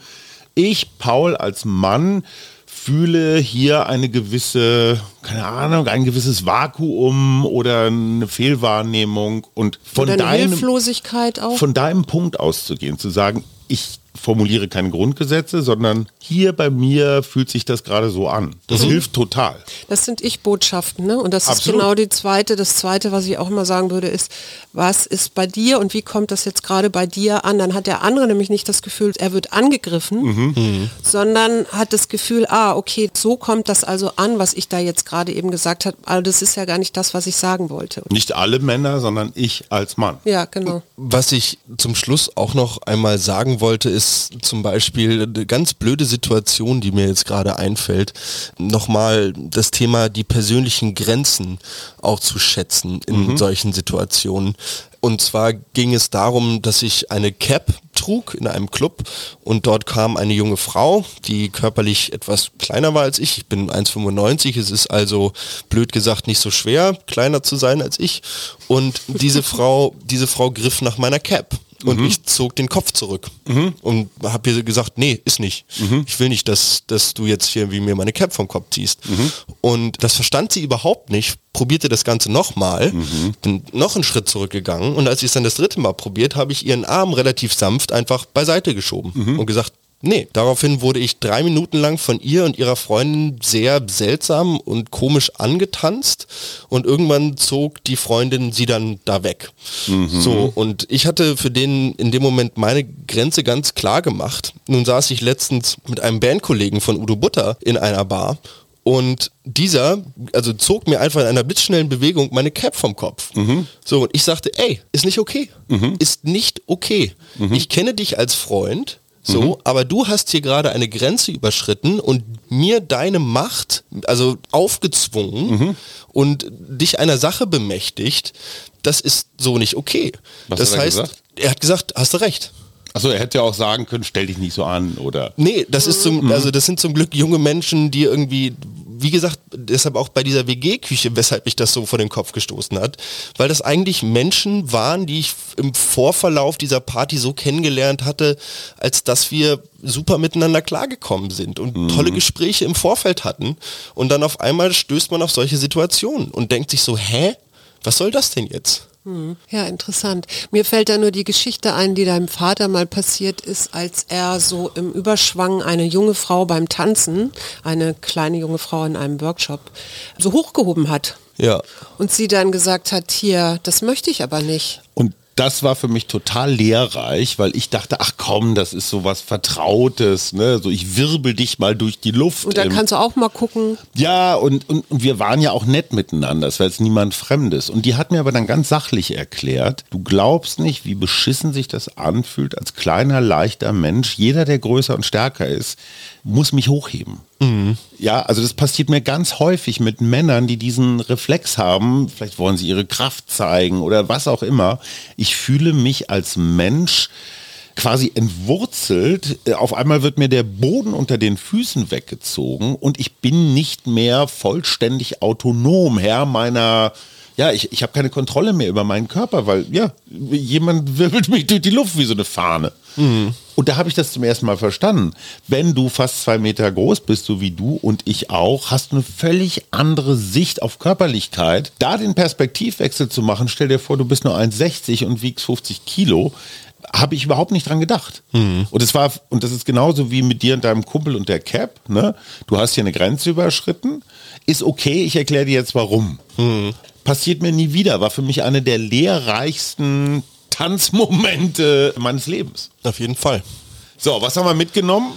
ich, Paul, als Mann, fühle hier eine gewisse, keine Ahnung, ein gewisses Vakuum oder eine Fehlwahrnehmung und von deinem Hilflosigkeit auch. Von deinem Punkt auszugehen, zu sagen, ich formuliere keine Grundgesetze, sondern hier bei mir fühlt sich das gerade so an. Das mhm. hilft total. Das sind Ich-Botschaften, ne? Und das Absolut. ist genau die zweite, das zweite, was ich auch immer sagen würde, ist, was ist bei dir und wie kommt das jetzt gerade bei dir an? Dann hat der andere nämlich nicht das Gefühl, er wird angegriffen, mhm. mhm. sondern hat das Gefühl, ah, okay, so kommt das also an, was ich da jetzt gerade eben gesagt habe. Also das ist ja gar nicht das, was ich sagen wollte. Nicht alle Männer, sondern ich als Mann. Ja, genau. Was ich zum Schluss auch noch einmal sagen wollte, ist, ist zum Beispiel eine ganz blöde Situation, die mir jetzt gerade einfällt, nochmal das Thema die persönlichen Grenzen auch zu schätzen in mhm. solchen Situationen. Und zwar ging es darum, dass ich eine Cap trug in einem Club und dort kam eine junge Frau, die körperlich etwas kleiner war als ich. Ich bin 1,95, es ist also blöd gesagt nicht so schwer, kleiner zu sein als ich. Und diese Frau, diese Frau griff nach meiner Cap und mhm. ich zog den Kopf zurück mhm. und habe ihr gesagt, nee, ist nicht. Mhm. Ich will nicht, dass, dass du jetzt hier wie mir meine Cap vom Kopf ziehst. Mhm. Und das verstand sie überhaupt nicht, probierte das Ganze nochmal, mhm. bin noch einen Schritt zurückgegangen und als ich es dann das dritte Mal probiert, habe ich ihren Arm relativ sanft einfach beiseite geschoben mhm. und gesagt, Nee, daraufhin wurde ich drei Minuten lang von ihr und ihrer Freundin sehr seltsam und komisch angetanzt und irgendwann zog die Freundin sie dann da weg. Mhm. So, und ich hatte für den in dem Moment meine Grenze ganz klar gemacht. Nun saß ich letztens mit einem Bandkollegen von Udo Butter in einer Bar und dieser, also zog mir einfach in einer blitzschnellen Bewegung meine Cap vom Kopf. Mhm. So, und ich sagte, ey, ist nicht okay. Mhm. Ist nicht okay. Mhm. Ich kenne dich als Freund so, mhm. aber du hast hier gerade eine Grenze überschritten und mir deine Macht, also aufgezwungen mhm. und dich einer Sache bemächtigt, das ist so nicht okay. Was das heißt, gesagt? er hat gesagt, hast du recht. Achso, er hätte ja auch sagen können, stell dich nicht so an, oder? Nee, das ist zum, mhm. also das sind zum Glück junge Menschen, die irgendwie wie gesagt, deshalb auch bei dieser WG-Küche, weshalb mich das so vor den Kopf gestoßen hat, weil das eigentlich Menschen waren, die ich im Vorverlauf dieser Party so kennengelernt hatte, als dass wir super miteinander klargekommen sind und mhm. tolle Gespräche im Vorfeld hatten. Und dann auf einmal stößt man auf solche Situationen und denkt sich so, hä? Was soll das denn jetzt? Ja, interessant. Mir fällt da nur die Geschichte ein, die deinem Vater mal passiert ist, als er so im Überschwang eine junge Frau beim Tanzen, eine kleine junge Frau in einem Workshop, so hochgehoben hat. Ja. Und sie dann gesagt hat, hier, das möchte ich aber nicht. Und das war für mich total lehrreich, weil ich dachte, ach komm, das ist so was Vertrautes, ne? So ich wirbel dich mal durch die Luft. Und dann ähm, kannst du auch mal gucken. Ja, und, und, und wir waren ja auch nett miteinander, es war jetzt niemand Fremdes. Und die hat mir aber dann ganz sachlich erklärt, du glaubst nicht, wie beschissen sich das anfühlt als kleiner, leichter Mensch. Jeder, der größer und stärker ist, muss mich hochheben. Mhm. Ja, also das passiert mir ganz häufig mit Männern, die diesen Reflex haben. Vielleicht wollen sie ihre Kraft zeigen oder was auch immer. Ich fühle mich als Mensch quasi entwurzelt. Auf einmal wird mir der Boden unter den Füßen weggezogen und ich bin nicht mehr vollständig autonom, Herr meiner ja, ich, ich habe keine Kontrolle mehr über meinen Körper, weil ja, jemand wirbelt mich durch die Luft wie so eine Fahne. Mhm. Und da habe ich das zum ersten Mal verstanden. Wenn du fast zwei Meter groß bist, so wie du und ich auch, hast du eine völlig andere Sicht auf Körperlichkeit. Da den Perspektivwechsel zu machen, stell dir vor, du bist nur 1,60 und wiegst 50 Kilo, habe ich überhaupt nicht dran gedacht. Mhm. Und es war, und das ist genauso wie mit dir und deinem Kumpel und der Cap, ne? Du hast hier eine Grenze überschritten. Ist okay, ich erkläre dir jetzt warum. Mhm. Passiert mir nie wieder, war für mich eine der lehrreichsten Tanzmomente meines Lebens. Auf jeden Fall. So, was haben wir mitgenommen?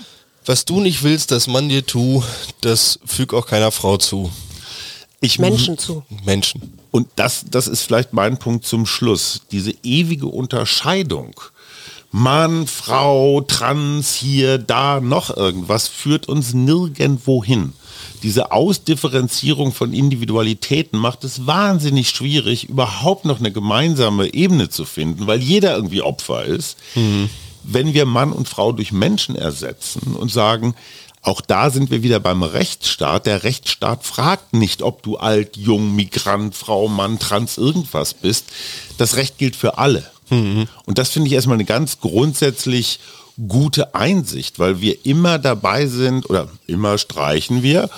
Was du nicht willst, dass man dir tu, das füg auch keiner Frau zu. Ich Menschen zu. Menschen. Und das, das ist vielleicht mein Punkt zum Schluss. Diese ewige Unterscheidung. Mann, Frau, Trans, hier, da, noch irgendwas führt uns nirgendwo hin diese Ausdifferenzierung von Individualitäten macht es wahnsinnig schwierig, überhaupt noch eine gemeinsame Ebene zu finden, weil jeder irgendwie Opfer ist. Mhm. Wenn wir Mann und Frau durch Menschen ersetzen und sagen, auch da sind wir wieder beim Rechtsstaat. Der Rechtsstaat fragt nicht, ob du alt, jung, Migrant, Frau, Mann, Trans, irgendwas bist. Das Recht gilt für alle. Mhm. Und das finde ich erstmal eine ganz grundsätzlich gute Einsicht, weil wir immer dabei sind oder immer streichen wir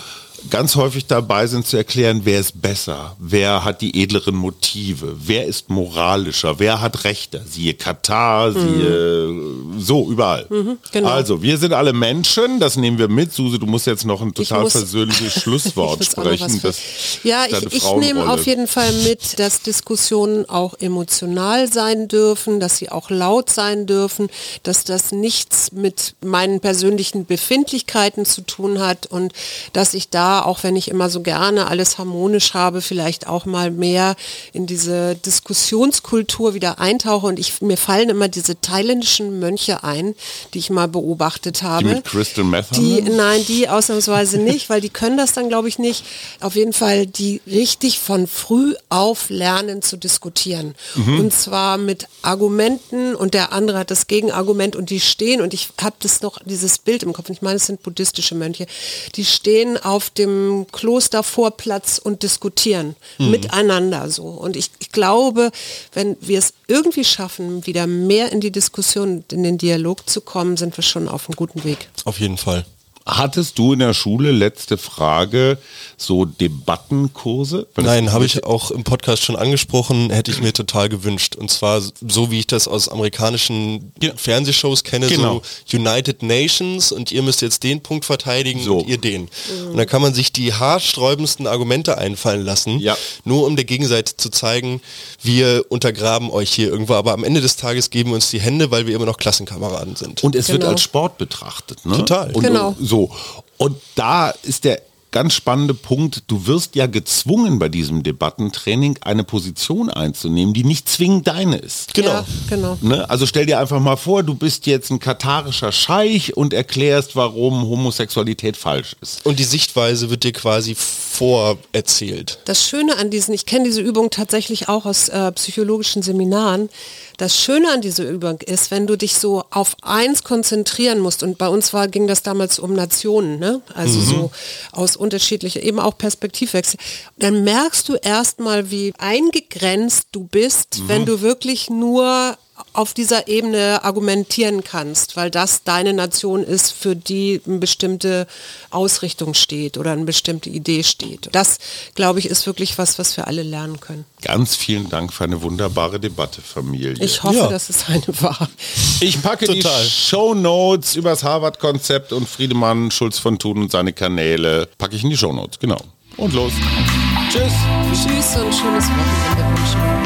ganz häufig dabei sind zu erklären, wer ist besser, wer hat die edleren Motive, wer ist moralischer, wer hat Rechte. Siehe Katar, siehe mhm. so überall. Mhm, genau. Also wir sind alle Menschen, das nehmen wir mit. Suse, du musst jetzt noch ein total muss, persönliches Schlusswort sprechen. Das, ja, ich, ich nehme auf jeden Fall mit, dass Diskussionen auch emotional sein dürfen, dass sie auch laut sein dürfen, dass das nichts mit meinen persönlichen Befindlichkeiten zu tun hat und dass ich da auch wenn ich immer so gerne alles harmonisch habe, vielleicht auch mal mehr in diese Diskussionskultur wieder eintauche. Und ich, mir fallen immer diese thailändischen Mönche ein, die ich mal beobachtet habe. Die mit Crystal Meth die, Nein, die ausnahmsweise nicht, weil die können das dann, glaube ich, nicht. Auf jeden Fall, die richtig von früh auf lernen zu diskutieren. Mhm. Und zwar mit Argumenten und der andere hat das Gegenargument und die stehen, und ich habe das noch, dieses Bild im Kopf, ich meine, es sind buddhistische Mönche, die stehen auf dem Klostervorplatz und diskutieren mhm. miteinander so. Und ich, ich glaube, wenn wir es irgendwie schaffen, wieder mehr in die Diskussion, in den Dialog zu kommen, sind wir schon auf einem guten Weg. Auf jeden Fall. Hattest du in der Schule, letzte Frage, so Debattenkurse? Nein, habe ich auch im Podcast schon angesprochen, hätte ich mir total gewünscht. Und zwar so, wie ich das aus amerikanischen ja. Fernsehshows kenne, genau. so United Nations und ihr müsst jetzt den Punkt verteidigen so. und ihr den. Mhm. Und dann kann man sich die haarsträubendsten Argumente einfallen lassen, ja. nur um der Gegenseite zu zeigen, wir untergraben euch hier irgendwo, aber am Ende des Tages geben wir uns die Hände, weil wir immer noch Klassenkameraden sind. Und es genau. wird als Sport betrachtet. Ne? Total. Und genau. So so, und da ist der ganz spannende Punkt, du wirst ja gezwungen bei diesem Debattentraining eine Position einzunehmen, die nicht zwingend deine ist. Genau. Ja, genau. Ne? Also stell dir einfach mal vor, du bist jetzt ein katarischer Scheich und erklärst, warum Homosexualität falsch ist. Und die Sichtweise wird dir quasi vorerzählt. Das Schöne an diesen, ich kenne diese Übung tatsächlich auch aus äh, psychologischen Seminaren, das Schöne an dieser Übung ist, wenn du dich so auf eins konzentrieren musst, und bei uns war, ging das damals um Nationen, ne? also mhm. so aus unterschiedliche, eben auch Perspektivwechsel. Dann merkst du erstmal, wie eingegrenzt du bist, mhm. wenn du wirklich nur auf dieser Ebene argumentieren kannst, weil das deine Nation ist, für die eine bestimmte Ausrichtung steht oder eine bestimmte Idee steht. Das, glaube ich, ist wirklich was, was wir alle lernen können. Ganz vielen Dank für eine wunderbare Debatte, Familie. Ich hoffe, ja. dass es eine war. Ich packe Total. die Show Notes über das Harvard-Konzept und Friedemann Schulz von Thun und seine Kanäle packe ich in die Show Notes. Genau. Und los. Tschüss. Tschüss und schönes Wochenende wünschen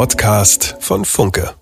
Podcast von Funke.